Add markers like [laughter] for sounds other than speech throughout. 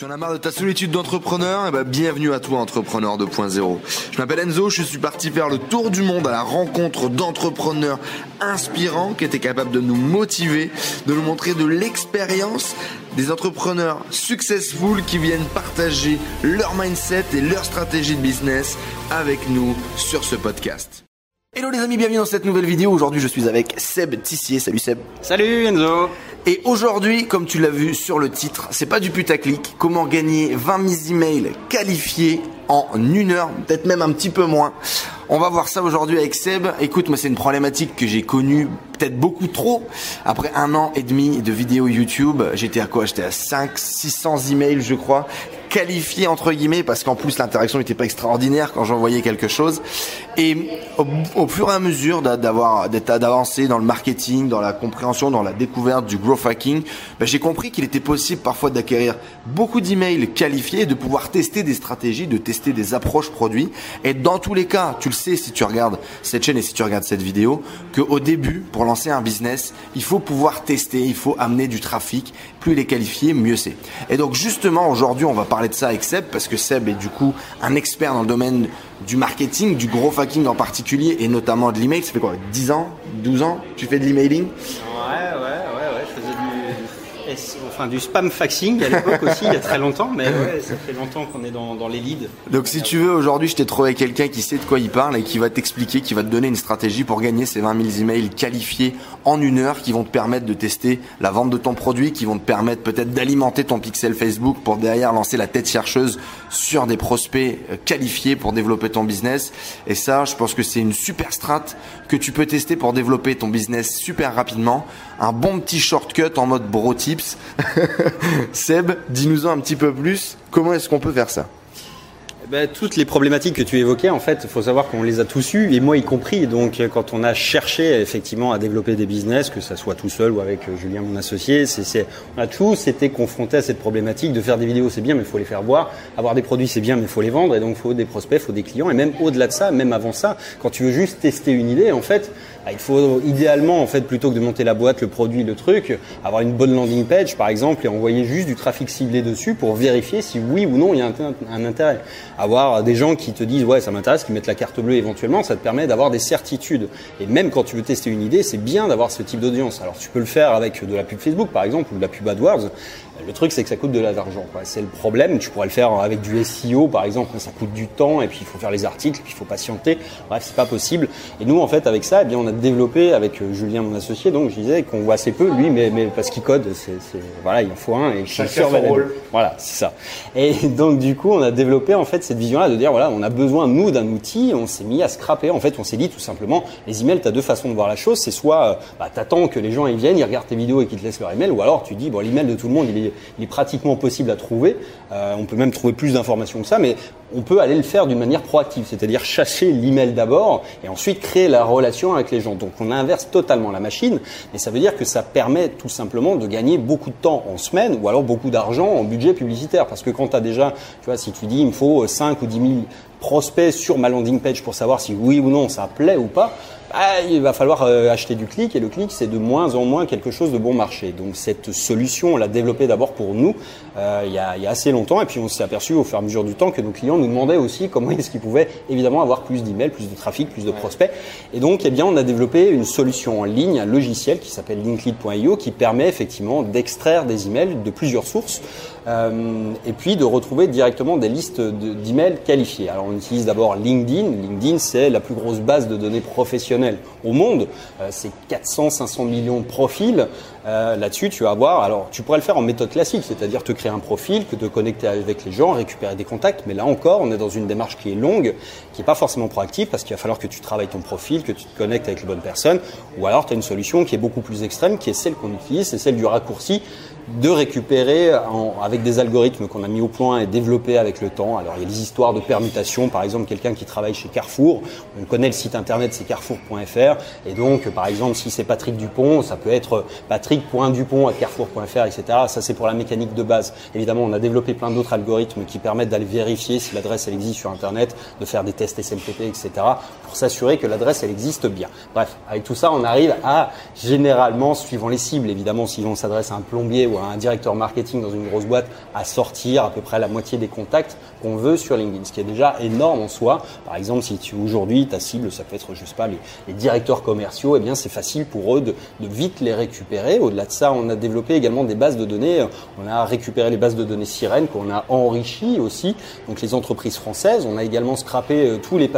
Tu en as marre de ta solitude d'entrepreneur? Eh ben, bienvenue à toi, Entrepreneur 2.0. Je m'appelle Enzo, je suis parti faire le tour du monde à la rencontre d'entrepreneurs inspirants qui étaient capables de nous motiver, de nous montrer de l'expérience des entrepreneurs successful qui viennent partager leur mindset et leur stratégie de business avec nous sur ce podcast. Hello les amis, bienvenue dans cette nouvelle vidéo. Aujourd'hui, je suis avec Seb Tissier. Salut Seb. Salut Enzo. Et aujourd'hui, comme tu l'as vu sur le titre, c'est pas du putaclic. Comment gagner 20 000 emails qualifiés en une heure, peut-être même un petit peu moins. On va voir ça aujourd'hui avec Seb. Écoute, moi c'est une problématique que j'ai connue peut-être beaucoup trop. Après un an et demi de vidéos YouTube, j'étais à quoi? J'étais à 5, 600 emails je crois, qualifiés entre guillemets parce qu'en plus l'interaction n'était pas extraordinaire quand j'envoyais quelque chose. Et au, fur et à mesure d'avoir d'avancer dans le marketing, dans la compréhension, dans la découverte du growth hacking, ben, j'ai compris qu'il était possible parfois d'acquérir beaucoup d'emails qualifiés, de pouvoir tester des stratégies, de tester des approches produits. Et dans tous les cas, tu le sais si tu regardes cette chaîne et si tu regardes cette vidéo, qu'au début, pour un business, il faut pouvoir tester, il faut amener du trafic. Plus il est qualifié, mieux c'est. Et donc justement, aujourd'hui, on va parler de ça avec Seb parce que Seb est du coup un expert dans le domaine du marketing, du gros hacking en particulier et notamment de l'email. Ça fait quoi? 10 ans? 12 ans? Tu fais de l'emailing? Ouais, ouais. Enfin, du spam faxing à l'époque aussi, il y a très longtemps, mais [laughs] ouais, ça fait longtemps qu'on est dans, dans, les leads. Donc si tu veux, aujourd'hui, je t'ai trouvé quelqu'un qui sait de quoi il parle et qui va t'expliquer, qui va te donner une stratégie pour gagner ces 20 000 emails qualifiés en une heure, qui vont te permettre de tester la vente de ton produit, qui vont te permettre peut-être d'alimenter ton pixel Facebook pour derrière lancer la tête chercheuse sur des prospects euh, qualifiés pour développer ton business. Et ça, je pense que c'est une super strat que tu peux tester pour développer ton business super rapidement. Un bon petit shortcut en mode bro [laughs] Seb, dis-nous-en un petit peu plus. Comment est-ce qu'on peut faire ça? Ben, toutes les problématiques que tu évoquais, en fait, il faut savoir qu'on les a tous eues, et moi y compris. Donc, quand on a cherché effectivement à développer des business, que ça soit tout seul ou avec euh, Julien, mon associé, on a tous été confrontés à cette problématique de faire des vidéos, c'est bien, mais il faut les faire voir. Avoir des produits, c'est bien, mais il faut les vendre. Et donc, il faut des prospects, il faut des clients. Et même au-delà de ça, même avant ça, quand tu veux juste tester une idée, en fait, bah, il faut idéalement, en fait, plutôt que de monter la boîte, le produit, le truc, avoir une bonne landing page, par exemple, et envoyer juste du trafic ciblé dessus pour vérifier si oui ou non il y a un, intérêt. Avoir des gens qui te disent ouais ça m'intéresse, qui mettent la carte bleue éventuellement, ça te permet d'avoir des certitudes. Et même quand tu veux tester une idée, c'est bien d'avoir ce type d'audience. Alors tu peux le faire avec de la pub Facebook par exemple ou de la pub AdWords. Le truc, c'est que ça coûte de l'argent. C'est le problème. Tu pourrais le faire avec du SEO, par exemple, ça coûte du temps, et puis il faut faire les articles, puis il faut patienter. Bref, c'est pas possible. Et nous, en fait, avec ça, eh bien, on a développé avec euh, Julien, mon associé, donc je disais qu'on voit assez peu, lui, mais, mais parce qu'il code, c'est, voilà, il en faut un et Chacun son rôle. Voilà, c'est ça. Et donc, du coup, on a développé en fait cette vision-là de dire voilà, on a besoin nous d'un outil. On s'est mis à scraper. En fait, on s'est dit tout simplement, les emails, tu as deux façons de voir la chose. C'est soit, euh, bah, t'attends que les gens ils viennent, ils regardent tes vidéos et qu'ils te laissent leur email, ou alors tu dis bon, l'email de tout le monde, il est, il est pratiquement possible à trouver. Euh, on peut même trouver plus d'informations que ça, mais on peut aller le faire d'une manière proactive, c'est-à-dire chasser l'email d'abord et ensuite créer la relation avec les gens. Donc on inverse totalement la machine, mais ça veut dire que ça permet tout simplement de gagner beaucoup de temps en semaine ou alors beaucoup d'argent en budget publicitaire. Parce que quand tu as déjà, tu vois, si tu dis il me faut 5 ou 10 000 prospects sur ma landing page pour savoir si oui ou non ça plaît ou pas, bah, il va falloir euh, acheter du clic et le clic c'est de moins en moins quelque chose de bon marché. Donc cette solution on l'a développée d'abord pour nous euh, il, y a, il, y a, assez longtemps et puis on s'est aperçu au fur et à mesure du temps que nos clients nous demandaient aussi comment est-ce qu'ils pouvaient évidemment avoir plus d'emails, plus de trafic, plus de prospects. Et donc eh bien on a développé une solution en ligne, un logiciel qui s'appelle linklead.io qui permet effectivement d'extraire des emails de plusieurs sources euh, et puis de retrouver directement des listes d'emails qualifiés. Alors on utilise d'abord LinkedIn. LinkedIn c'est la plus grosse base de données professionnelles au monde. Euh, c'est 400-500 millions de profils. Euh, là-dessus, tu vas avoir. Alors, tu pourrais le faire en méthode classique, c'est-à-dire te créer un profil, que te connecter avec les gens, récupérer des contacts. Mais là encore, on est dans une démarche qui est longue, qui n'est pas forcément proactive, parce qu'il va falloir que tu travailles ton profil, que tu te connectes avec les bonnes personnes. Ou alors, tu as une solution qui est beaucoup plus extrême, qui est celle qu'on utilise, c'est celle du raccourci de récupérer avec des algorithmes qu'on a mis au point et développés avec le temps. Alors il y a des histoires de permutation, par exemple quelqu'un qui travaille chez Carrefour, on connaît le site internet c'est carrefour.fr et donc par exemple si c'est Patrick Dupont, ça peut être patrick.dupont à carrefour.fr, etc. Ça c'est pour la mécanique de base. Évidemment on a développé plein d'autres algorithmes qui permettent d'aller vérifier si l'adresse elle existe sur internet, de faire des tests SMTP, etc. pour s'assurer que l'adresse elle existe bien. Bref, avec tout ça on arrive à généralement, suivant les cibles, évidemment si on s'adresse à un plombier ou un directeur marketing dans une grosse boîte à sortir à peu près la moitié des contacts qu'on veut sur LinkedIn, ce qui est déjà énorme en soi. Par exemple, si tu aujourd'hui ta cible, ça peut être, je sais pas, les, directeurs commerciaux, eh bien c'est facile pour eux de, vite les récupérer. Au-delà de ça, on a développé également des bases de données. On a récupéré les bases de données Sirène qu'on a enrichi aussi. Donc les entreprises françaises. On a également scrappé euh, tous les,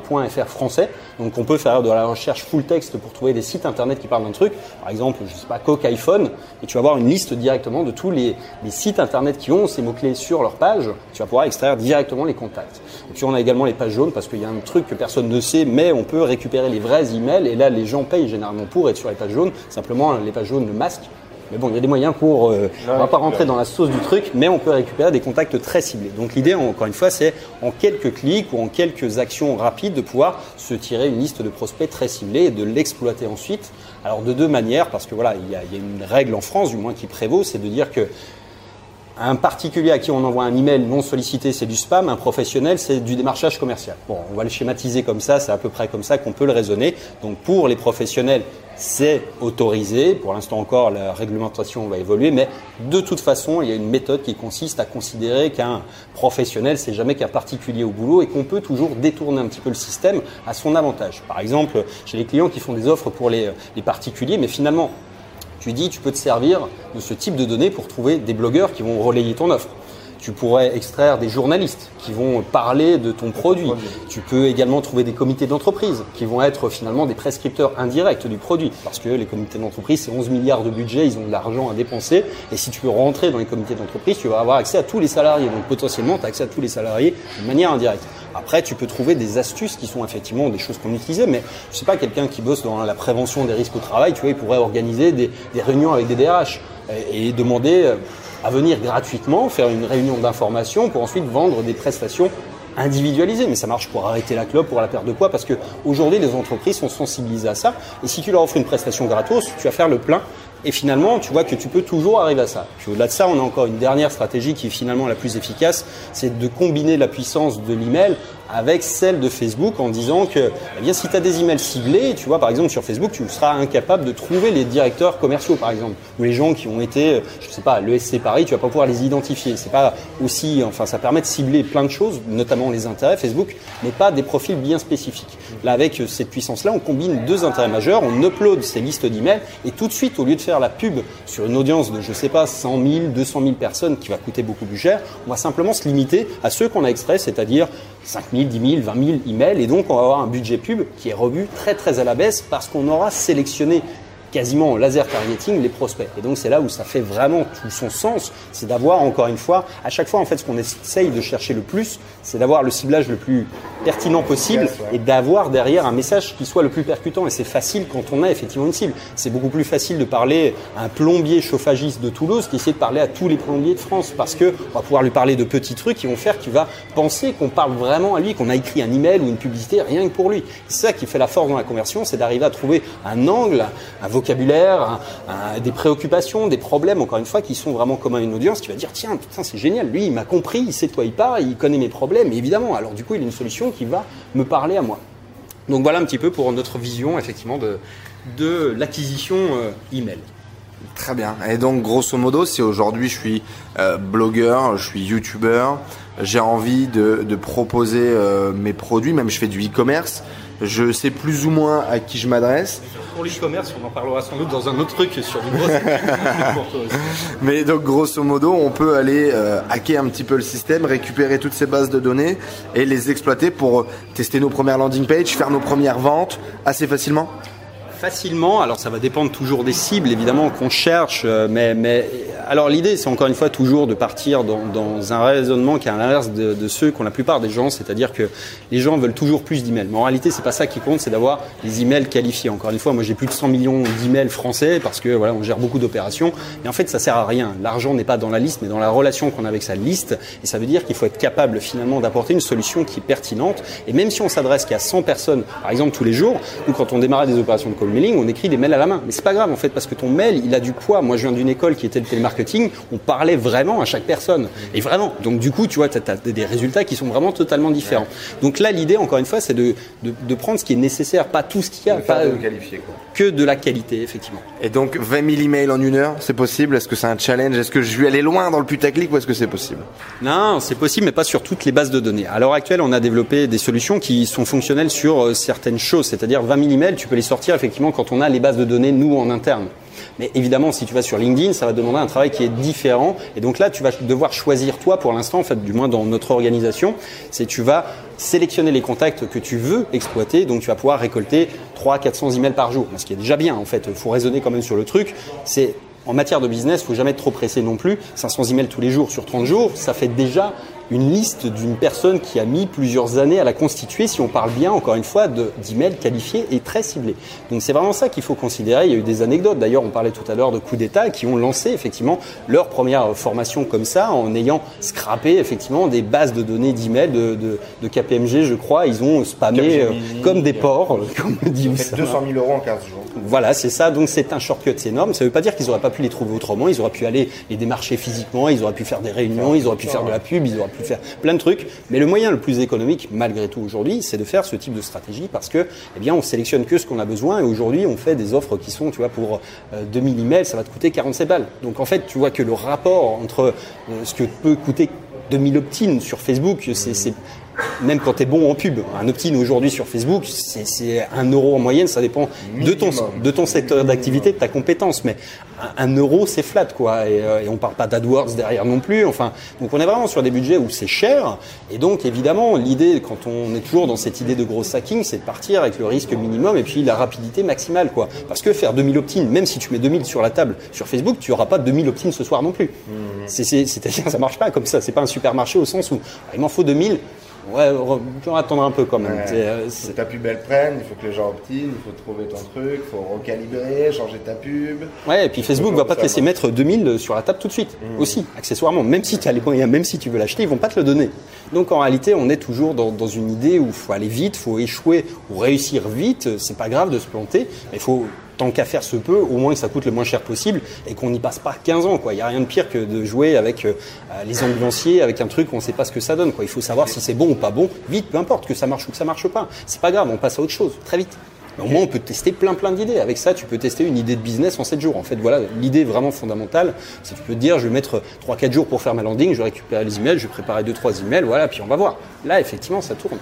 points FR français. Donc on peut faire de la recherche full text pour trouver des sites internet qui parlent d'un truc. Par exemple, je sais pas, Coke iPhone, et tu vas avoir une liste directement de tous les, les sites internet qui ont ces mots-clés sur leur page. Tu vas pouvoir extraire directement les contacts. Et puis on a également les pages jaunes parce qu'il y a un truc que personne ne sait, mais on peut récupérer les vrais emails et là les gens payent généralement pour être sur les pages jaunes. Simplement les pages jaunes le masquent. Mais bon, il y a des moyens pour. Euh, on va pas rentrer dans la sauce du truc, mais on peut récupérer des contacts très ciblés. Donc l'idée, encore une fois, c'est en quelques clics ou en quelques actions rapides de pouvoir se tirer une liste de prospects très ciblés et de l'exploiter ensuite. Alors de deux manières, parce que voilà, il y, a, une règle en France, du moins qui prévaut, c'est de dire que un particulier à qui on envoie un email non sollicité, c'est du spam. Un professionnel, c'est du démarchage commercial. Bon, on va le schématiser comme ça. C'est à peu près comme ça qu'on peut le raisonner. Donc, pour les professionnels, c'est autorisé. Pour l'instant encore, la réglementation va évoluer, mais de toute façon, il y a une méthode qui consiste à considérer qu'un professionnel, c'est jamais qu'un particulier au boulot et qu'on peut toujours détourner un petit peu le système à son avantage. Par exemple, chez les clients qui font des offres pour les, les particuliers, mais finalement, tu dis, tu peux te servir de ce type de données pour trouver des blogueurs qui vont relayer ton offre. Tu pourrais extraire des journalistes qui vont parler de ton produit. Tu peux également trouver des comités d'entreprise qui vont être finalement des prescripteurs indirects du produit. Parce que les comités d'entreprise, c'est 11 milliards de budget, ils ont de l'argent à dépenser. Et si tu veux rentrer dans les comités d'entreprise, tu vas avoir accès à tous les salariés. Donc potentiellement, tu as accès à tous les salariés de manière indirecte. Après, tu peux trouver des astuces qui sont effectivement des choses qu'on utilisait, mais je sais pas, quelqu'un qui bosse dans la prévention des risques au travail, tu vois, il pourrait organiser des, des réunions avec des DRH et demander euh, à venir gratuitement faire une réunion d'information pour ensuite vendre des prestations individualisées. Mais ça marche pour arrêter la clope, pour la perte de poids, parce que aujourd'hui les entreprises sont sensibilisées à ça. Et si tu leur offres une prestation gratos, tu vas faire le plein. Et finalement, tu vois que tu peux toujours arriver à ça. Puis au-delà de ça, on a encore une dernière stratégie qui est finalement la plus efficace, c'est de combiner la puissance de l'email avec celle de Facebook en disant que eh bien, si tu as des emails ciblés, tu vois, par exemple sur Facebook, tu seras incapable de trouver les directeurs commerciaux, par exemple, ou les gens qui ont été, je sais pas, l'ESC Paris, tu vas pas pouvoir les identifier. C'est pas aussi, enfin, ça permet de cibler plein de choses, notamment les intérêts Facebook, mais pas des profils bien spécifiques. Là, avec cette puissance-là, on combine deux intérêts majeurs, on upload ces listes d'emails et tout de suite, au lieu de faire la pub sur une audience de, je sais pas, 100 000, 200 000 personnes qui va coûter beaucoup plus cher, on va simplement se limiter à ceux qu'on a extraits, c'est-à-dire 5 000, 10 000, 20 000 emails. Et donc, on va avoir un budget pub qui est revu très, très à la baisse parce qu'on aura sélectionné quasiment en laser targeting les prospects. Et donc c'est là où ça fait vraiment tout son sens, c'est d'avoir encore une fois, à chaque fois en fait ce qu'on essaye de chercher le plus, c'est d'avoir le ciblage le plus pertinent possible et d'avoir derrière un message qui soit le plus percutant. Et c'est facile quand on a effectivement une cible. C'est beaucoup plus facile de parler à un plombier chauffagiste de Toulouse qu'essayer de parler à tous les plombiers de France parce que on va pouvoir lui parler de petits trucs qui vont faire qu'il va penser qu'on parle vraiment à lui, qu'on a écrit un email ou une publicité rien que pour lui. C'est ça qui fait la force dans la conversion, c'est d'arriver à trouver un angle, un vocabulaire, des préoccupations, des problèmes, encore une fois, qui sont vraiment communs à une audience qui va dire tiens, putain, c'est génial, lui, il m'a compris, il sait de quoi il il connaît mes problèmes, évidemment. Alors du coup, il a une solution qui va me parler à moi. Donc voilà un petit peu pour notre vision, effectivement, de, de l'acquisition euh, email. Très bien. Et donc, grosso modo, si aujourd'hui je suis euh, blogueur, je suis youtubeur, j'ai envie de, de proposer euh, mes produits, même je fais du e-commerce, je sais plus ou moins à qui je m'adresse. Pour l'e-commerce, on en parlera sans doute dans un autre truc sur du. [laughs] Mais donc grosso modo, on peut aller euh, hacker un petit peu le système, récupérer toutes ces bases de données et les exploiter pour tester nos premières landing pages, faire nos premières ventes assez facilement facilement. Alors ça va dépendre toujours des cibles évidemment qu'on cherche, euh, mais, mais alors l'idée c'est encore une fois toujours de partir dans, un raisonnement qui est à l'inverse de, ceux qu'ont la plupart des gens, c'est-à-dire que les gens veulent toujours plus d'emails. Mais en réalité c'est pas ça qui compte, c'est d'avoir des emails qualifiés. Encore une fois, moi j'ai plus de 100 millions d'emails français parce que voilà on gère beaucoup d'opérations. Mais en fait ça sert à rien. L'argent n'est pas dans la liste, mais dans la relation qu'on a avec sa liste. Et ça veut dire qu'il faut être capable finalement d'apporter une solution qui est pertinente. Et même si on s'adresse qu'à 100 personnes, par exemple tous les jours, ou quand on démarrait des opérations de mailing, on écrit des mails à la main. Mais c'est pas grave en fait parce que ton mail, il a du poids. Moi, je viens d'une école qui était le télémarketing. On parlait vraiment à chaque personne et vraiment. Donc du coup, tu vois, tu as, des résultats qui sont vraiment totalement différents. Donc là, l'idée, encore une fois, c'est de, de, prendre ce qui est nécessaire, pas tout ce qu'il y a, pas qualifier, quoi. que de la qualité, effectivement. Et donc 20 000 emails en une heure, c'est possible? Est-ce que c'est un challenge? Est-ce que je vais aller loin dans le putaclic ou est-ce que c'est possible? Non, c'est possible, mais pas sur toutes les bases de données. À l'heure actuelle, on a développé des solutions qui sont fonctionnelles sur euh, certaines choses, c'est-à-dire 20 000 emails, tu peux les sortir effectivement quand on a les bases de données nous en interne. Mais évidemment, si tu vas sur LinkedIn, ça va demander un travail qui est différent. Et donc là, tu vas devoir choisir toi, pour l'instant, en fait, du moins dans notre organisation, c'est tu vas sélectionner les contacts que tu veux exploiter. Donc tu vas pouvoir récolter 300, 400 emails par jour. Ce qui est déjà bien, en fait. Il faut raisonner quand même sur le truc. C'est en matière de business, il faut jamais être trop pressé non plus. 500 emails tous les jours sur 30 jours, ça fait déjà une liste d'une personne qui a mis plusieurs années à la constituer, si on parle bien, encore une fois, d'emails qualifiés et très ciblés. Donc c'est vraiment ça qu'il faut considérer. Il y a eu des anecdotes. D'ailleurs, on parlait tout à l'heure de coups d'État qui ont lancé effectivement leur première formation comme ça en ayant scrappé effectivement des bases de données d'emails de, de, de, KPMG, je crois. Ils ont spammé euh, comme des porcs, [laughs] comme dit 200 000 euros en 15 jours. Voilà, c'est ça. Donc c'est un shortcut énorme. Ça ne veut pas dire qu'ils n'auraient pas pu les trouver autrement. Ils auraient pu aller les démarcher physiquement, ils auraient pu faire des réunions, ils auraient pu faire de la pub, ils auraient pu faire plein de trucs. Mais le moyen le plus économique, malgré tout aujourd'hui, c'est de faire ce type de stratégie parce que, eh bien, on sélectionne que ce qu'on a besoin et aujourd'hui, on fait des offres qui sont, tu vois, pour 2000 euh, emails, ça va te coûter 47 balles. Donc en fait, tu vois que le rapport entre euh, ce que peut coûter 2000 opt-in sur Facebook, c'est même quand tu es bon en pub. Un opt-in aujourd'hui sur Facebook, c'est un euro en moyenne, ça dépend de ton, de ton secteur d'activité, de ta compétence. Mais un, euro, c'est flat, quoi. Et, euh, et on parle pas d'AdWords derrière non plus. Enfin, donc on est vraiment sur des budgets où c'est cher. Et donc, évidemment, l'idée, quand on est toujours dans cette idée de gros hacking, c'est de partir avec le risque minimum et puis la rapidité maximale, quoi. Parce que faire 2000 opt-in, même si tu mets 2000 sur la table sur Facebook, tu auras pas 2000 opt-in ce soir non plus. Mmh. C'est-à-dire, ça marche pas comme ça. C'est pas un supermarché au sens où ah, il m'en faut 2000 Ouais, tu vas attendre un peu quand même. Euh, ta pub elle prenne, il faut que les gens optinent, il faut trouver ton truc, il faut recalibrer, changer ta pub. Ouais, et puis Facebook va pas te laisser mettre 2000 sur la table tout de suite, mmh. aussi, accessoirement. Même si tu as les moyens, même si tu veux l'acheter, ils vont pas te le donner. Donc en réalité, on est toujours dans, dans une idée où il faut aller vite, il faut échouer ou réussir vite. C'est pas grave de se planter, mais il faut tant qu'à faire se peut, au moins que ça coûte le moins cher possible et qu'on n'y passe pas 15 ans. Il n'y a rien de pire que de jouer avec euh, les ambulanciers, avec un truc, on ne sait pas ce que ça donne. Quoi. Il faut savoir si c'est bon ou pas bon, vite, peu importe, que ça marche ou que ça marche pas. C'est pas grave, on passe à autre chose, très vite. au moins, on peut tester plein plein d'idées. Avec ça, tu peux tester une idée de business en 7 jours. En fait, voilà, l'idée vraiment fondamentale, c'est que tu peux te dire, je vais mettre 3-4 jours pour faire ma landing, je vais récupérer les emails, je vais préparer 2-3 emails, voilà, puis on va voir. Là, effectivement, ça tourne.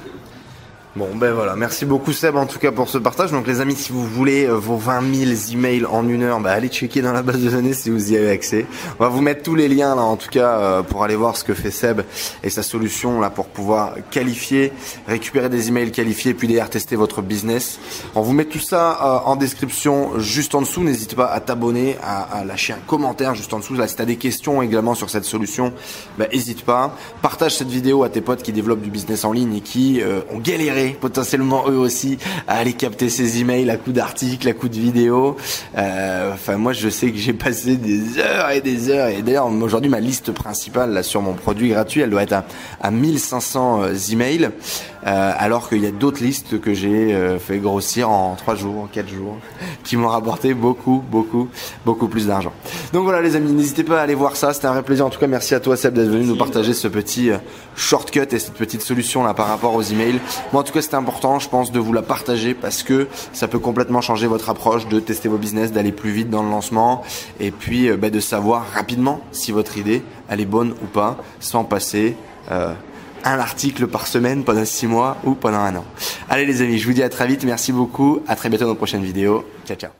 Bon ben voilà, merci beaucoup Seb en tout cas pour ce partage. Donc les amis, si vous voulez euh, vos 20 000 emails en une heure, bah, allez checker dans la base de données si vous y avez accès. On va vous mettre tous les liens là en tout cas euh, pour aller voir ce que fait Seb et sa solution là pour pouvoir qualifier, récupérer des emails qualifiés puis derrière tester votre business. On vous met tout ça euh, en description juste en dessous. N'hésitez pas à t'abonner, à, lâcher un commentaire juste en dessous. Là, si tu as des questions également sur cette solution, bah, n'hésite pas. Partage cette vidéo à tes potes qui développent du business en ligne et qui ont galéré potentiellement eux aussi à aller capter ces emails à coup d'articles, à coup de vidéos. Euh, enfin moi je sais que j'ai passé des heures et des heures et d'ailleurs aujourd'hui ma liste principale là sur mon produit gratuit elle doit être à, à 1500 euh, emails. Euh, alors qu'il y a d'autres listes que j'ai euh, fait grossir en 3 jours, en 4 jours, qui m'ont rapporté beaucoup, beaucoup, beaucoup plus d'argent. Donc voilà les amis, n'hésitez pas à aller voir ça, c'était un vrai plaisir. En tout cas, merci à toi Seb d'être venu nous partager ce petit shortcut et cette petite solution là par rapport aux emails. Moi en tout cas c'était important, je pense, de vous la partager parce que ça peut complètement changer votre approche de tester vos business, d'aller plus vite dans le lancement et puis bah, de savoir rapidement si votre idée elle est bonne ou pas sans passer euh, un article par semaine pendant 6 mois ou pendant un an. Allez les amis, je vous dis à très vite, merci beaucoup, à très bientôt dans une prochaine vidéo. Ciao ciao.